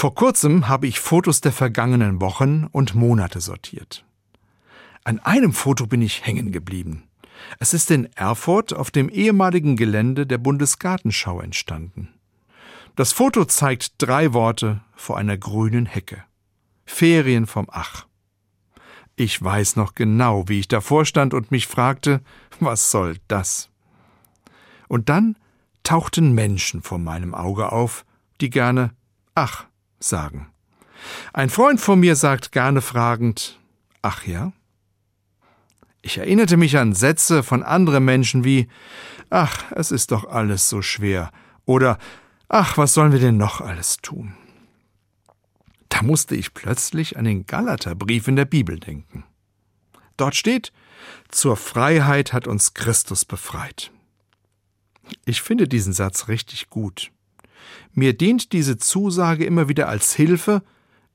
Vor kurzem habe ich Fotos der vergangenen Wochen und Monate sortiert. An einem Foto bin ich hängen geblieben. Es ist in Erfurt auf dem ehemaligen Gelände der Bundesgartenschau entstanden. Das Foto zeigt drei Worte vor einer grünen Hecke. Ferien vom Ach. Ich weiß noch genau, wie ich davor stand und mich fragte, was soll das? Und dann tauchten Menschen vor meinem Auge auf, die gerne Ach sagen. Ein Freund von mir sagt gerne fragend Ach ja? Ich erinnerte mich an Sätze von anderen Menschen wie Ach, es ist doch alles so schwer oder Ach, was sollen wir denn noch alles tun? Da musste ich plötzlich an den Galaterbrief in der Bibel denken. Dort steht, zur Freiheit hat uns Christus befreit. Ich finde diesen Satz richtig gut. Mir dient diese Zusage immer wieder als Hilfe,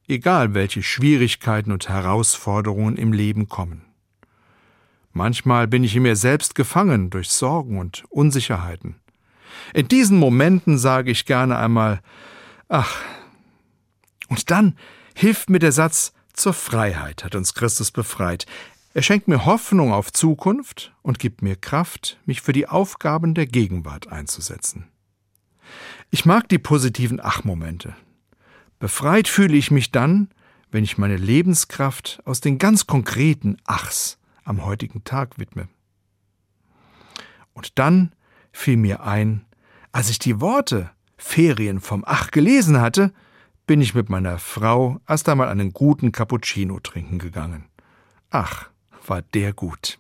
egal welche Schwierigkeiten und Herausforderungen im Leben kommen. Manchmal bin ich in mir selbst gefangen durch Sorgen und Unsicherheiten. In diesen Momenten sage ich gerne einmal Ach. Und dann hilft mir der Satz Zur Freiheit hat uns Christus befreit. Er schenkt mir Hoffnung auf Zukunft und gibt mir Kraft, mich für die Aufgaben der Gegenwart einzusetzen. Ich mag die positiven Ach-Momente. Befreit fühle ich mich dann, wenn ich meine Lebenskraft aus den ganz konkreten Achs am heutigen Tag widme. Und dann fiel mir ein, als ich die Worte Ferien vom Ach gelesen hatte, bin ich mit meiner Frau erst einmal einen guten Cappuccino trinken gegangen. Ach, war der gut.